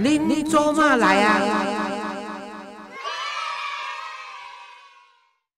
恁做嘛来啊？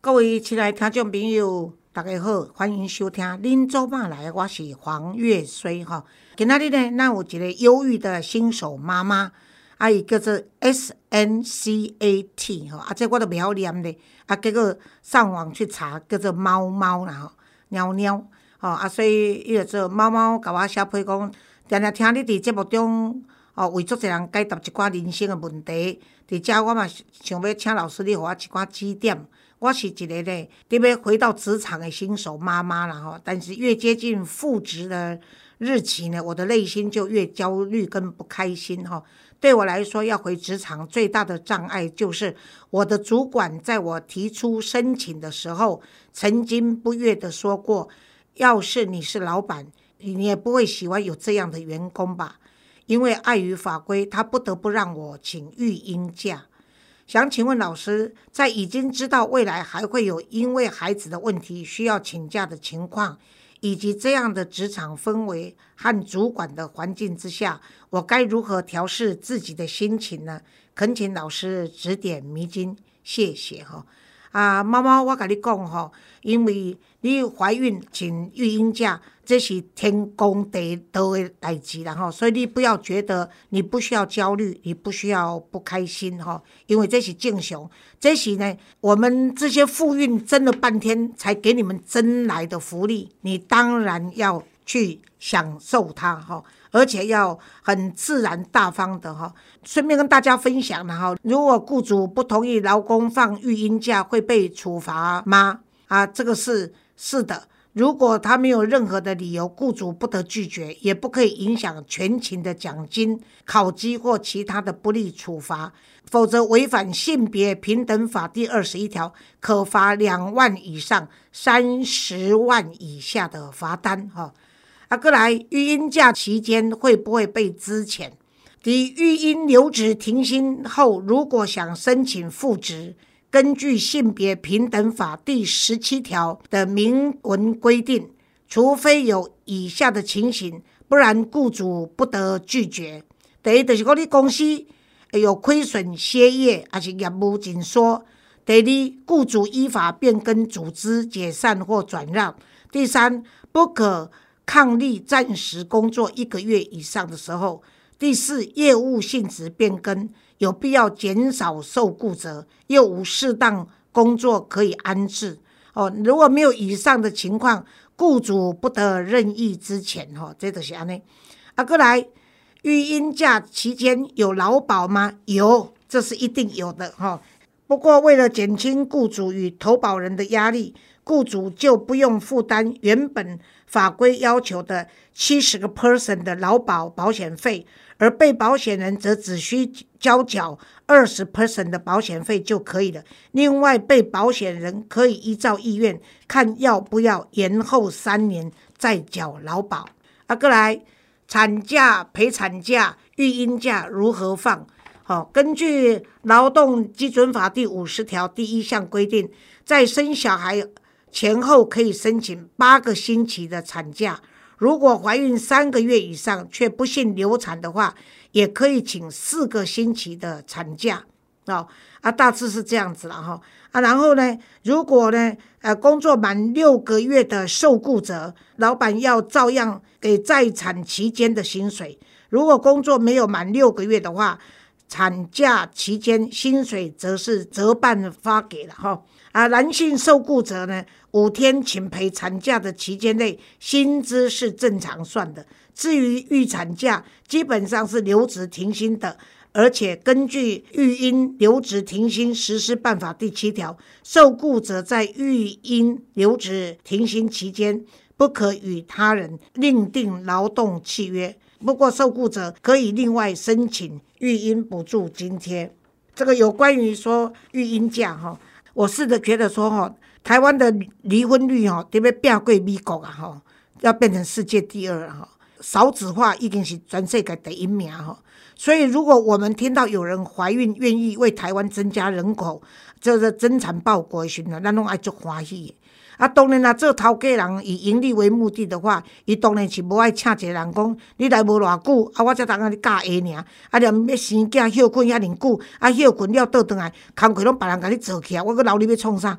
各位亲爱听众朋友，大家好，欢迎收听《恁做嘛来》，我是黄月水哈。今仔日呢，咱有一个忧郁的新手妈妈，啊，伊叫做 S N C A T 哈，啊，这我都袂晓念咧，啊，结果上网去查，叫做猫猫啦吼，喵喵，吼啊，所以伊就做猫猫，甲我写批讲，常常听你伫节目中。哦，为足侪人解答一寡人生的问题，伫遮我嘛想要请老师你互我一寡指点。我是一个咧，伫要回到职场的新手妈妈啦吼，但是越接近复职的日期呢，我的内心就越焦虑跟不开心吼。对我来说，要回职场最大的障碍就是我的主管在我提出申请的时候，曾经不悦的说过：“要是你是老板，你也不会喜欢有这样的员工吧。”因为碍于法规，他不得不让我请育婴假。想请问老师，在已经知道未来还会有因为孩子的问题需要请假的情况，以及这样的职场氛围和主管的环境之下，我该如何调试自己的心情呢？恳请老师指点迷津，谢谢哈。啊，妈妈，我跟你讲吼，因为你怀孕请育婴假，这是天公地道的代志啦吼，所以你不要觉得你不需要焦虑，你不需要不开心哈，因为这是正常，这是呢，我们这些妇孕争了半天才给你们争来的福利，你当然要去享受它哈。而且要很自然大方的哈，顺便跟大家分享了哈，如果雇主不同意劳工放育婴假会被处罚吗？啊，这个是是的，如果他没有任何的理由，雇主不得拒绝，也不可以影响全勤的奖金、考绩或其他的不利处罚，否则违反性别平等法第二十一条，可罚两万以上三十万以下的罚单哈。啊，过来育婴假期间会不会被资遣？抵育婴留职停薪后，如果想申请复职，根据性别平等法第十七条的明文规定，除非有以下的情形，不然雇主不得拒绝。第一，就是讲你公司有亏损、歇业，还是业务紧缩；第二，雇主依法变更组织、解散或转让；第三，不可。抗力暂时工作一个月以上的时候，第四，业务性质变更，有必要减少受雇者，又无适当工作可以安置。哦，如果没有以上的情况，雇主不得任意之遣。哦，这都是安尼。啊，过来，育婴假期间有劳保吗？有，这是一定有的。哈，不过为了减轻雇主与投保人的压力，雇主就不用负担原本。法规要求的七十个 person 的劳保保险费，而被保险人则只需交缴二十 person 的保险费就可以了。另外，被保险人可以依照意愿看要不要延后三年再缴劳保。啊，哥来，产假、陪产假、育婴假如何放？好，根据劳动基准法第五十条第一项规定，在生小孩。前后可以申请八个星期的产假，如果怀孕三个月以上却不幸流产的话，也可以请四个星期的产假。哦，啊，大致是这样子了哈。啊，然后呢，如果呢，呃，工作满六个月的受雇者，老板要照样给在产期间的薪水；如果工作没有满六个月的话，产假期间薪水则是折半发给了哈。啊，男性受雇者呢？五天请陪产假的期间内，薪资是正常算的。至于预产假，基本上是留职停薪的。而且根据《育婴留职停薪实施办法》第七条，受雇者在育婴留职停薪期间，不可与他人另订劳动契约。不过，受雇者可以另外申请育婴补助津贴。这个有关于说育婴假哈，我试着觉得说哈。台湾的离婚率哈，特别变过美国啊吼，要变成世界第二哈。少子化已经是全世界第一名哈。所以，如果我们听到有人怀孕，愿意为台湾增加人口，这个增产报国的时候，咱拢爱足欢喜。啊，当然啦，做头家人以盈利为目的的话，伊当然是无爱请一个人讲，你来无偌久，啊，我才当甲你教下尔。啊，连要生囝休困遐尼久，啊，休困了倒转来，工课拢别人甲你做起来，我搁留你要创啥？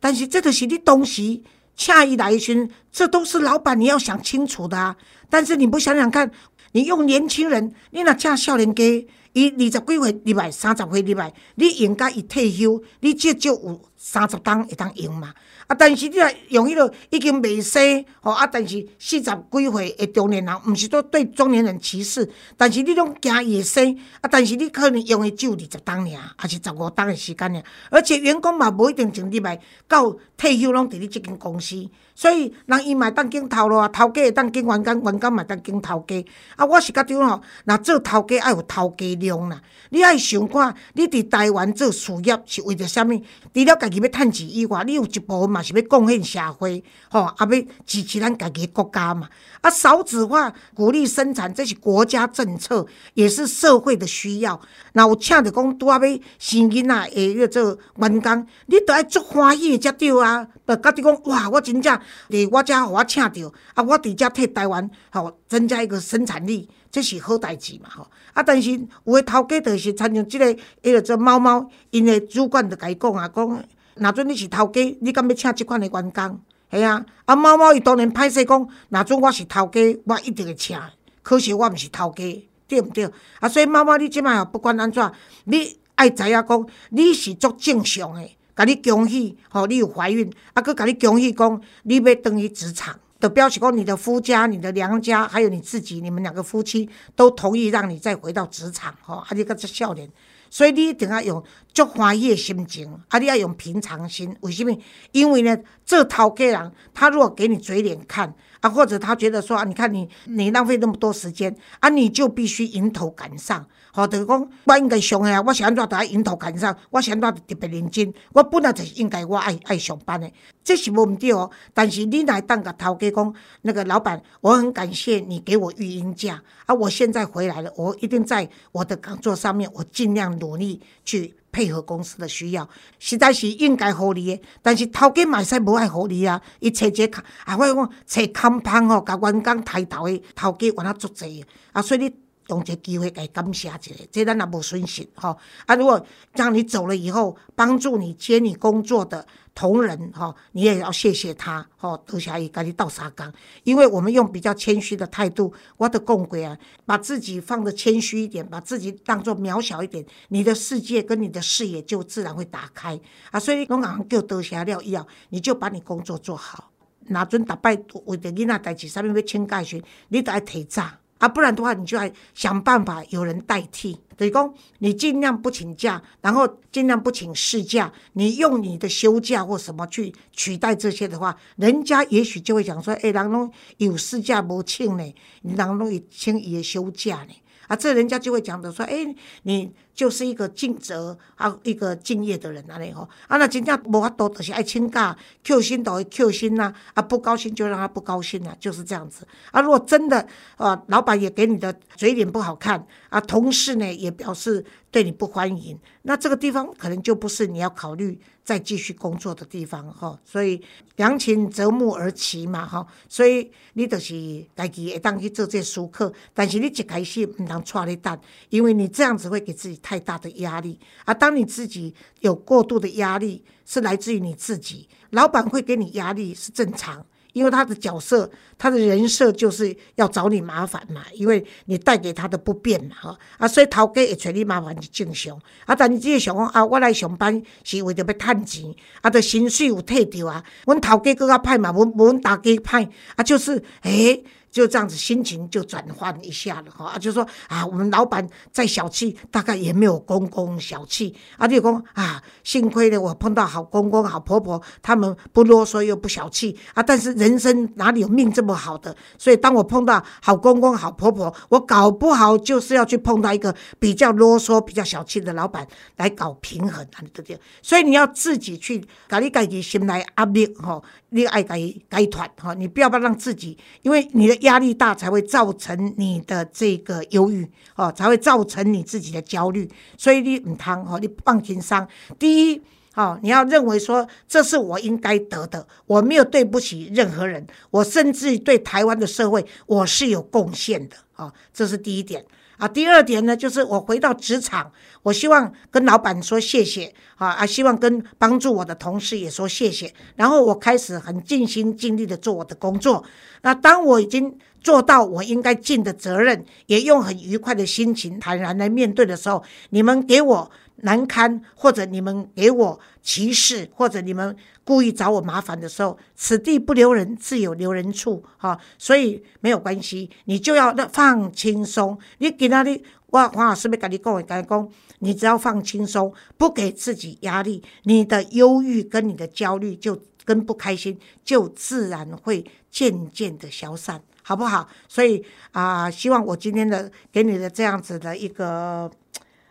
但是这就是你当时请伊来时，这都是老板你要想清楚的啊。但是你不想想看，你用年轻人，你若请少年家，伊二十几岁入来，三十岁入来，你应该伊退休，你至少有三十档会当用嘛。啊！但是你若用迄个已经未生吼啊，但是四十几岁的中年人，毋是说对中年人歧视，但是你拢惊伊会生啊，但是你可能用的只有二十当尔，还是十五当的时间尔，而且员工嘛无一定从入来到退休拢伫你即间公司，所以人伊嘛当经头路啊，头家会当经员工，员工嘛当经头家啊。我是觉得吼，若做头家爱有头家量啦，你爱想看，你伫台湾做事业是为着啥物？除了家己要趁钱以外，你有一部分。嘛是要贡献社会，吼，啊要支持咱家己国家嘛。啊，少子化鼓励生产，这是国家政策，也是社会的需要。那有请着讲拄啊要生囡仔诶，个做员工，你都爱足欢喜才对啊。呃，甲你讲哇，我真正伫我遮互我请着，啊，我伫遮替台湾吼增加一个生产力，这是好代志嘛吼。啊，但是有诶头家就是参像即个迄个做猫猫，因诶主管就甲伊讲啊，讲。若准你是头家，你敢要请即款的员工？系啊，啊猫猫伊当然歹势讲，若准我是头家，我一定会请。可惜我毋是头家，对毋对？啊，所以猫猫你即摆哦，不管安怎，你爱知影讲，你是足正常诶，甲你恭喜，吼，你有怀孕，啊，佮甲你恭喜讲，你要登于职场，就表示讲你的夫家、你的娘家，还有你自己，你们两个夫妻都同意让你再回到职场，吼，啊，你个只笑脸。所以你一定要用足欢喜的心情，啊！你要用平常心。为什么？因为呢，这头家人他如果给你嘴脸看，啊，或者他觉得说啊，你看你你浪费那么多时间，啊，你就必须迎头赶上。好，就是讲我应该上的啊，我是安怎在迎头赶上，我是安怎特别认真。我本来就是应该我爱爱上班的，这是无毋对哦。但是你来当个头家讲，那个老板，我很感谢你给我育婴假啊，我现在回来了，我一定在我的工作上面，我尽量努力去配合公司的需要，实在是应该合理的。但是头家买使无爱合理啊，伊找这看，啊，我讲找康胖哦，甲员工抬头的头家原来足济啊，所以你。用这机会来感谢一下，这咱也无损失吼。啊，如果让你走了以后，帮助你接你工作的同仁哈，你也要谢谢他吼，多谢伊，赶紧倒沙缸。因为我们用比较谦虚的态度，我的共轨啊，把自己放的谦虚一点，把自己当做渺小一点，你的世界跟你的视野就自然会打开啊。所以侬讲叫多谢了以后，你就把你工作做好。哪准逐摆为着囡仔代志，啥物要请假时，你都爱提早。啊，不然的话，你就要想办法有人代替。等于讲，你尽量不请假，然后尽量不请事假，你用你的休假或什么去取代这些的话，人家也许就会讲说：，哎，人拢有事假无请呢，人拢会请伊的休假呢。啊，这人家就会讲的说：，哎，你。就是一个尽责啊，一个敬业的人安尼吼。啊，那真正无法度，就是爱请假，Q 心都会 Q 心呐。啊，不高兴就让他不高兴啊，就是这样子。啊，如果真的啊，老板也给你的嘴脸不好看啊，同事呢也表示对你不欢迎，那这个地方可能就不是你要考虑再继续工作的地方哈。所以良禽择木而栖嘛哈。所以你就是家己会当去做这熟客，但是你一开始唔当错你蛋，因为你这样子会给自己。太大的压力啊！当你自己有过度的压力，是来自于你自己。老板会给你压力是正常，因为他的角色、他的人设就是要找你麻烦嘛，因为你带给他的不便嘛，哈啊，所以头家会找你麻烦是正常。啊，但你只是想讲啊，我来上班是为着要趁钱，啊，的薪水有退掉啊，阮头家更较歹嘛，无无阮大家歹啊，就是诶。就这样子，心情就转换一下了哈，就说啊，我们老板再小气，大概也没有公公小气。啊，就公啊，幸亏呢，我碰到好公公、好婆婆，他们不啰嗦又不小气啊。但是人生哪里有命这么好的？所以当我碰到好公公、好婆婆，我搞不好就是要去碰到一个比较啰嗦、比较小气的老板来搞平衡啊，对不对？所以你要自己去搞你自己心来压力哈，你爱改改团哈，你不要不让自己，因为你的。压力大才会造成你的这个忧郁哦，才会造成你自己的焦虑。所以你唔贪哦，你放轻松。第一。哦，你要认为说这是我应该得的，我没有对不起任何人，我甚至对台湾的社会我是有贡献的。哦，这是第一点啊。第二点呢，就是我回到职场，我希望跟老板说谢谢啊，啊，希望跟帮助我的同事也说谢谢。然后我开始很尽心尽力的做我的工作。那当我已经做到我应该尽的责任，也用很愉快的心情坦然来面对的时候，你们给我。难堪，或者你们给我歧视，或者你们故意找我麻烦的时候，此地不留人，自有留人处，哈，所以没有关系，你就要放轻松。你给那里，我黄老师没跟你讲，跟你讲，你只要放轻松，不给自己压力，你的忧郁跟你的焦虑就跟不开心，就自然会渐渐的消散，好不好？所以啊，希望我今天的给你的这样子的一个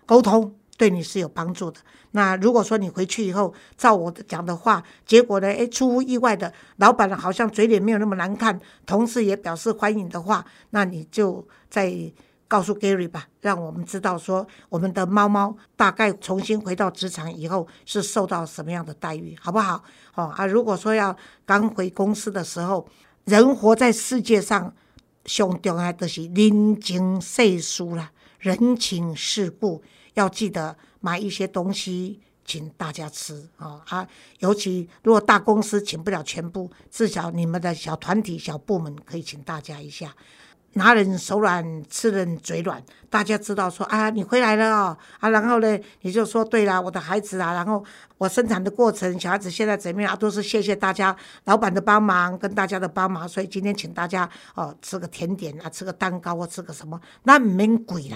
沟通。对你是有帮助的。那如果说你回去以后照我讲的话，结果呢，诶，出乎意外的，老板好像嘴脸没有那么难看，同事也表示欢迎的话，那你就再告诉 Gary 吧，让我们知道说我们的猫猫大概重新回到职场以后是受到什么样的待遇，好不好？哦啊，如果说要刚回公司的时候，人活在世界上，上重要的是人情世事啦，人情世故。要记得买一些东西请大家吃啊啊！尤其如果大公司请不了全部，至少你们的小团体、小部门可以请大家一下，拿人手软，吃人嘴软。大家知道说啊，你回来了哦啊，然后呢，你就说对了，我的孩子啊，然后我生产的过程，小孩子现在怎么样？都是谢谢大家老板的帮忙跟大家的帮忙，所以今天请大家哦吃个甜点啊，吃个蛋糕或吃个什么，那唔免贵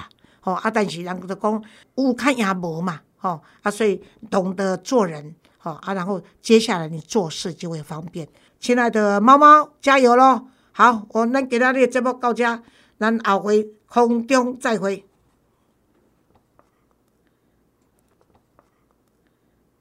吼。哦啊，但是人就讲有看也无嘛，哦啊，所以懂得做人，哦啊，然后接下来你做事就会方便。亲爱的猫猫，加油喽！好，我咱今仔日节目到这，咱后回空中再会。